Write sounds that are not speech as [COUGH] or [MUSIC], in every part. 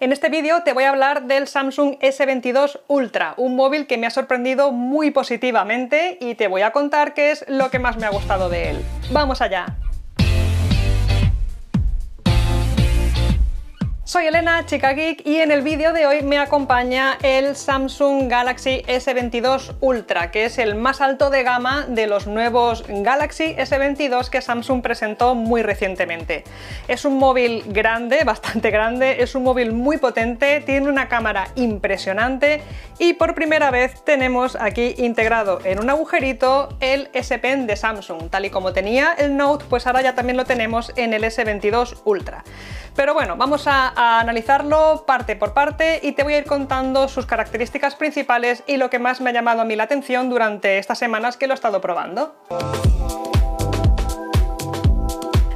En este vídeo te voy a hablar del Samsung S22 Ultra, un móvil que me ha sorprendido muy positivamente y te voy a contar qué es lo que más me ha gustado de él. ¡Vamos allá! Soy Elena, chica geek, y en el vídeo de hoy me acompaña el Samsung Galaxy S22 Ultra, que es el más alto de gama de los nuevos Galaxy S22 que Samsung presentó muy recientemente. Es un móvil grande, [LAUGHS] bastante grande, es un móvil muy potente, tiene una cámara impresionante y por primera vez tenemos aquí integrado en un agujerito el S Pen de Samsung. Tal y como tenía el Note, pues ahora ya también lo tenemos en el S22 Ultra. Pero bueno, vamos a, analizarlo parte por parte y te voy a ir contando sus características principales y lo que más me ha llamado a mí la atención durante estas semanas que lo he estado probando.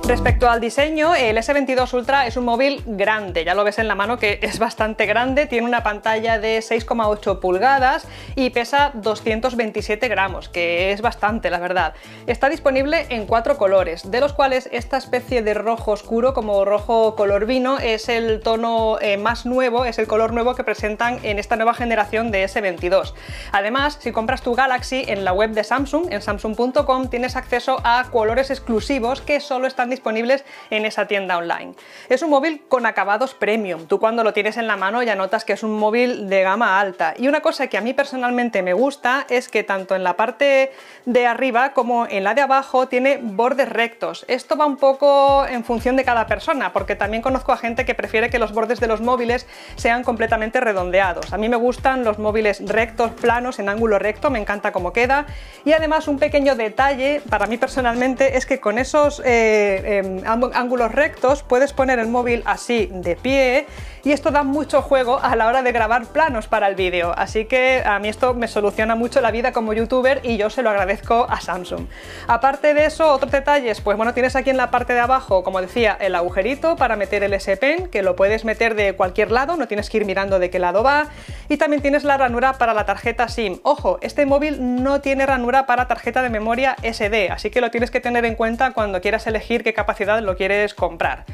Respecto al diseño, el S22 Ultra es un móvil grande, ya lo ves en la mano que es bastante grande, tiene una pantalla de 6,8 pulgadas y pesa 227 gramos, que es bastante la verdad. Está disponible en cuatro colores, de los cuales esta especie de rojo oscuro, como rojo color vino, es el tono eh, más nuevo, es el color nuevo que presentan en esta nueva generación de S22. Además, si compras tu Galaxy en la web de Samsung, en samsung.com, tienes acceso a colores exclusivos que solo están disponibles en esa tienda online. Es un móvil con acabados premium, tú cuando lo tienes en la mano ya notas que es un móvil de gama alta. Y una cosa que a mí personalmente me gusta es que tanto en la parte de arriba como en la de abajo tiene bordes rectos. Esto va un poco en función de cada persona, porque también conozco a gente que prefiere que los bordes de los móviles sean completamente redondeados. A mí me gustan los móviles rectos, planos, en ángulo recto, me encanta cómo queda. Y además un pequeño detalle para mí personalmente es que con esos eh, Em, ángulos rectos, puedes poner el móvil así de pie y esto da mucho juego a la hora de grabar planos para el vídeo, así que a mí esto me soluciona mucho la vida como youtuber y yo se lo agradezco a Samsung. Aparte de eso, otros detalles, pues bueno, tienes aquí en la parte de abajo, como decía, el agujerito para meter el S Pen, que lo puedes meter de cualquier lado, no tienes que ir mirando de qué lado va, y también tienes la ranura para la tarjeta SIM. Ojo, este móvil no tiene ranura para tarjeta de memoria SD, así que lo tienes que tener en cuenta cuando quieras elegir qué capacidad lo quieres comprar.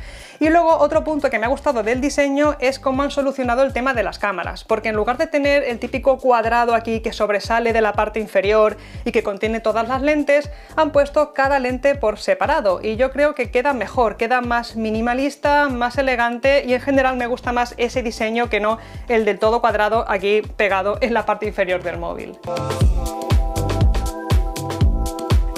Y luego otro punto que me ha gustado del diseño es cómo han solucionado el tema de las cámaras, porque en lugar de tener el típico cuadrado aquí que sobresale de la parte inferior y que contiene todas las lentes, han puesto cada lente por separado y yo creo que queda mejor, queda más minimalista, más elegante y en general me gusta más ese diseño que no el del todo cuadrado aquí pegado en la parte inferior del móvil.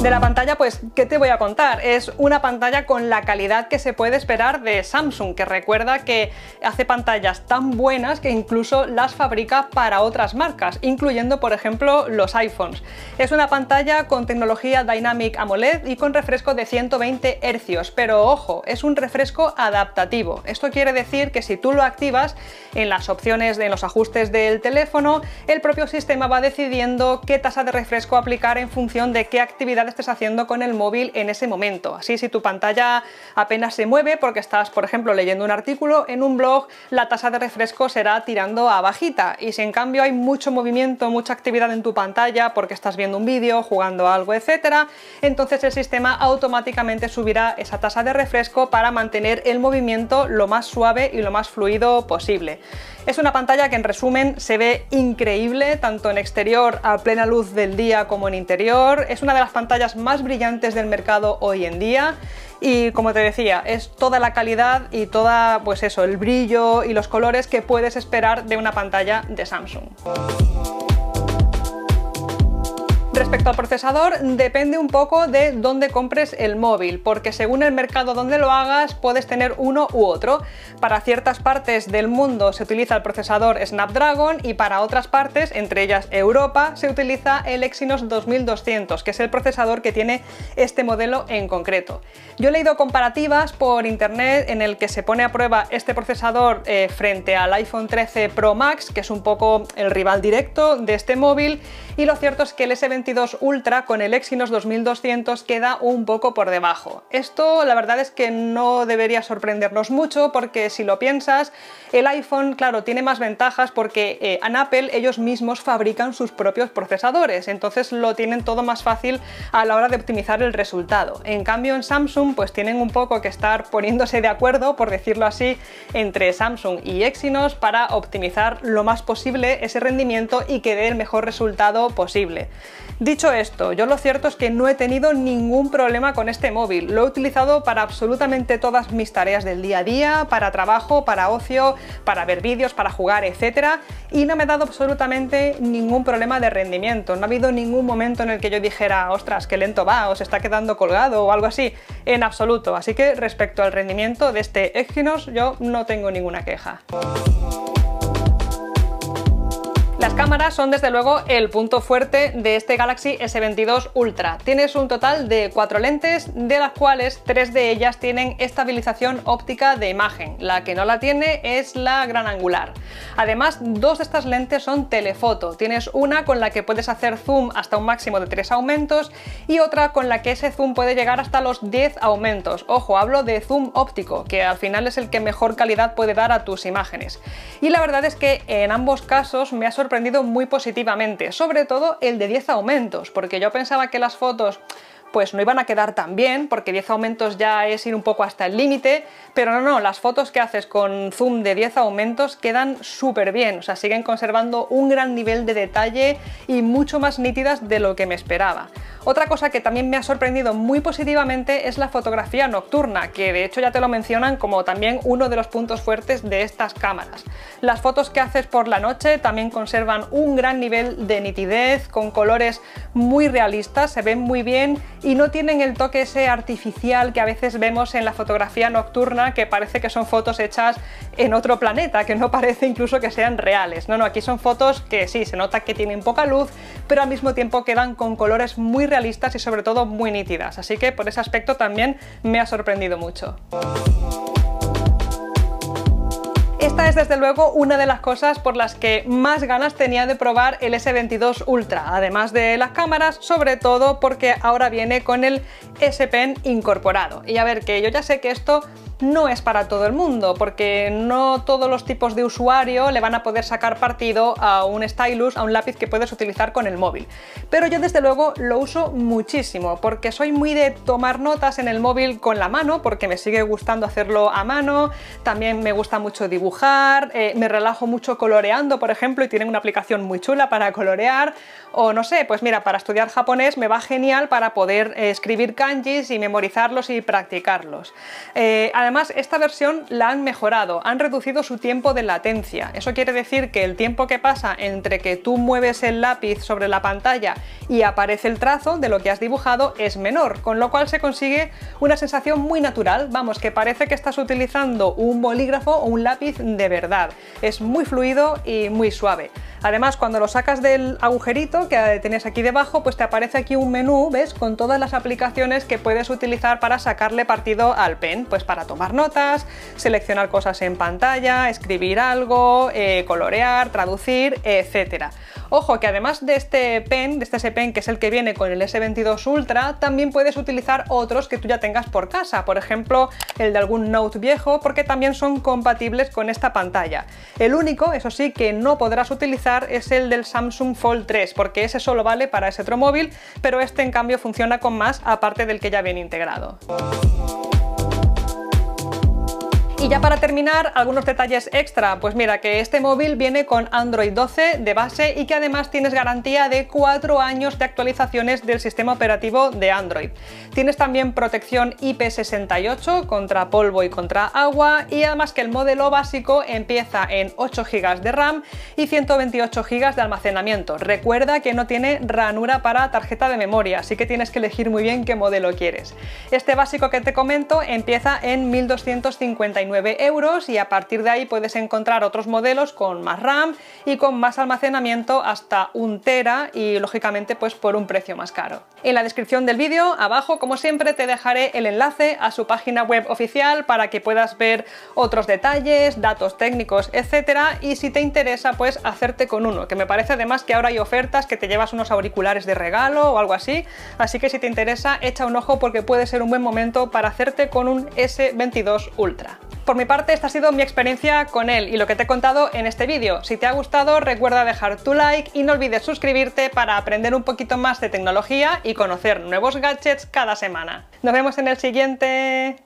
De la pantalla, pues, ¿qué te voy a contar? Es una pantalla con la calidad que se puede esperar de Samsung, que recuerda que hace pantallas tan buenas que incluso las fabrica para otras marcas, incluyendo, por ejemplo, los iPhones. Es una pantalla con tecnología Dynamic AMOLED y con refresco de 120 Hz, pero ojo, es un refresco adaptativo. Esto quiere decir que si tú lo activas en las opciones de los ajustes del teléfono, el propio sistema va decidiendo qué tasa de refresco aplicar en función de qué actividades estés haciendo con el móvil en ese momento. Así, si tu pantalla apenas se mueve porque estás, por ejemplo, leyendo un artículo en un blog, la tasa de refresco será tirando a bajita. Y si en cambio hay mucho movimiento, mucha actividad en tu pantalla porque estás viendo un vídeo, jugando algo, etcétera, entonces el sistema automáticamente subirá esa tasa de refresco para mantener el movimiento lo más suave y lo más fluido posible. Es una pantalla que en resumen se ve increíble, tanto en exterior a plena luz del día como en interior. Es una de las pantallas más brillantes del mercado hoy en día y como te decía, es toda la calidad y toda, pues eso, el brillo y los colores que puedes esperar de una pantalla de Samsung. Respecto al procesador, depende un poco de dónde compres el móvil, porque según el mercado donde lo hagas, puedes tener uno u otro. Para ciertas partes del mundo se utiliza el procesador Snapdragon y para otras partes, entre ellas Europa, se utiliza el Exynos 2200, que es el procesador que tiene este modelo en concreto. Yo he leído comparativas por internet en el que se pone a prueba este procesador eh, frente al iPhone 13 Pro Max, que es un poco el rival directo de este móvil, y lo cierto es que el S20 S22 Ultra con el Exynos 2200 queda un poco por debajo. Esto la verdad es que no debería sorprendernos mucho porque si lo piensas, el iPhone, claro, tiene más ventajas porque eh, en Apple ellos mismos fabrican sus propios procesadores, entonces lo tienen todo más fácil a la hora de optimizar el resultado. En cambio en Samsung pues tienen un poco que estar poniéndose de acuerdo, por decirlo así, entre Samsung y Exynos para optimizar lo más posible ese rendimiento y que dé el mejor resultado posible. Dicho esto, yo lo cierto es que no he tenido ningún problema con este móvil. Lo he utilizado para absolutamente todas mis tareas del día a día, para trabajo, para ocio, para ver vídeos, para jugar, etc. Y no me ha dado absolutamente ningún problema de rendimiento. No ha habido ningún momento en el que yo dijera, ostras, qué lento va, o se está quedando colgado o algo así. En absoluto. Así que respecto al rendimiento de este Exynos, yo no tengo ninguna queja. Las cámaras son desde luego el punto fuerte de este Galaxy S22 Ultra. Tienes un total de cuatro lentes, de las cuales tres de ellas tienen estabilización óptica de imagen. La que no la tiene es la gran angular. Además, dos de estas lentes son telefoto. Tienes una con la que puedes hacer zoom hasta un máximo de tres aumentos y otra con la que ese zoom puede llegar hasta los 10 aumentos. Ojo, hablo de zoom óptico, que al final es el que mejor calidad puede dar a tus imágenes. Y la verdad es que en ambos casos me ha sorprendido sorprendido muy positivamente, sobre todo el de 10 aumentos, porque yo pensaba que las fotos pues no iban a quedar tan bien, porque 10 aumentos ya es ir un poco hasta el límite, pero no, no, las fotos que haces con zoom de 10 aumentos quedan súper bien, o sea, siguen conservando un gran nivel de detalle y mucho más nítidas de lo que me esperaba. Otra cosa que también me ha sorprendido muy positivamente es la fotografía nocturna, que de hecho ya te lo mencionan como también uno de los puntos fuertes de estas cámaras. Las fotos que haces por la noche también conservan un gran nivel de nitidez, con colores muy realistas, se ven muy bien y no tienen el toque ese artificial que a veces vemos en la fotografía nocturna, que parece que son fotos hechas en otro planeta, que no [LAUGHS] parece incluso que sean reales. No, no, aquí son fotos que sí, se nota que tienen poca luz, pero al mismo tiempo quedan con colores muy realistas y sobre todo muy nítidas, así que por ese aspecto también me ha sorprendido mucho. Esta es desde luego una de las cosas por las que más ganas tenía de probar el S22 Ultra, además de las cámaras, sobre todo porque ahora viene con el S Pen incorporado. Y a ver, que yo ya sé que esto no es para todo el mundo, porque no todos los tipos de usuario le van a poder sacar partido a un stylus, a un lápiz que puedes utilizar con el móvil. Pero yo desde luego lo uso muchísimo, porque soy muy de tomar notas en el móvil con la mano, porque me sigue gustando hacerlo a mano, también me gusta mucho dibujar, eh, me relajo mucho coloreando, por ejemplo, y tienen una aplicación muy chula para colorear, o no sé, pues mira, para estudiar japonés me va genial para poder eh, escribir kanjis y memorizarlos y practicarlos. Eh, además, esta versión la han mejorado, han reducido su tiempo de latencia. Eso quiere decir que el tiempo que pasa entre que tú mueves el lápiz sobre la pantalla y aparece el trazo de lo que has dibujado es menor, con lo cual se consigue una sensación muy natural, vamos, que parece que estás utilizando un bolígrafo o un lápiz de verdad. Es muy fluido y muy suave. Además, cuando lo sacas del agujerito que tienes aquí debajo, pues te aparece aquí un menú, ¿ves? Con todas las aplicaciones que puedes utilizar para sacarle partido al pen, pues para tomar notas, seleccionar cosas en pantalla, escribir algo, eh, colorear, traducir, etcétera. Ojo que además de este pen, de este Pen que es el que viene con el S22 Ultra, también puedes utilizar otros que tú ya tengas por casa, por ejemplo el de algún Note viejo, porque también son compatibles con esta pantalla. El único, eso sí, que no podrás utilizar es el del Samsung Fold 3, porque ese solo vale para ese otro móvil, pero este en cambio funciona con más aparte del que ya viene integrado. Y ya para terminar, algunos detalles extra. Pues mira, que este móvil viene con Android 12 de base y que además tienes garantía de 4 años de actualizaciones del sistema operativo de Android. Tienes también protección IP68 contra polvo y contra agua y además que el modelo básico empieza en 8 GB de RAM y 128 GB de almacenamiento. Recuerda que no tiene ranura para tarjeta de memoria, así que tienes que elegir muy bien qué modelo quieres. Este básico que te comento empieza en 1259 49 euros y a partir de ahí puedes encontrar otros modelos con más RAM y con más almacenamiento hasta un tera y lógicamente pues por un precio más caro. En la descripción del vídeo abajo como siempre te dejaré el enlace a su página web oficial para que puedas ver otros detalles, datos técnicos, etcétera y si te interesa pues hacerte con uno, que me parece además que ahora hay ofertas que te llevas unos auriculares de regalo o algo así, así que si te interesa echa un ojo porque puede ser un buen momento para hacerte con un S22 Ultra. Por mi parte, esta ha sido mi experiencia con él y lo que te he contado en este vídeo. Si te ha gustado, recuerda dejar tu like y no olvides suscribirte para aprender un poquito más de tecnología y conocer nuevos gadgets cada semana. Nos vemos en el siguiente.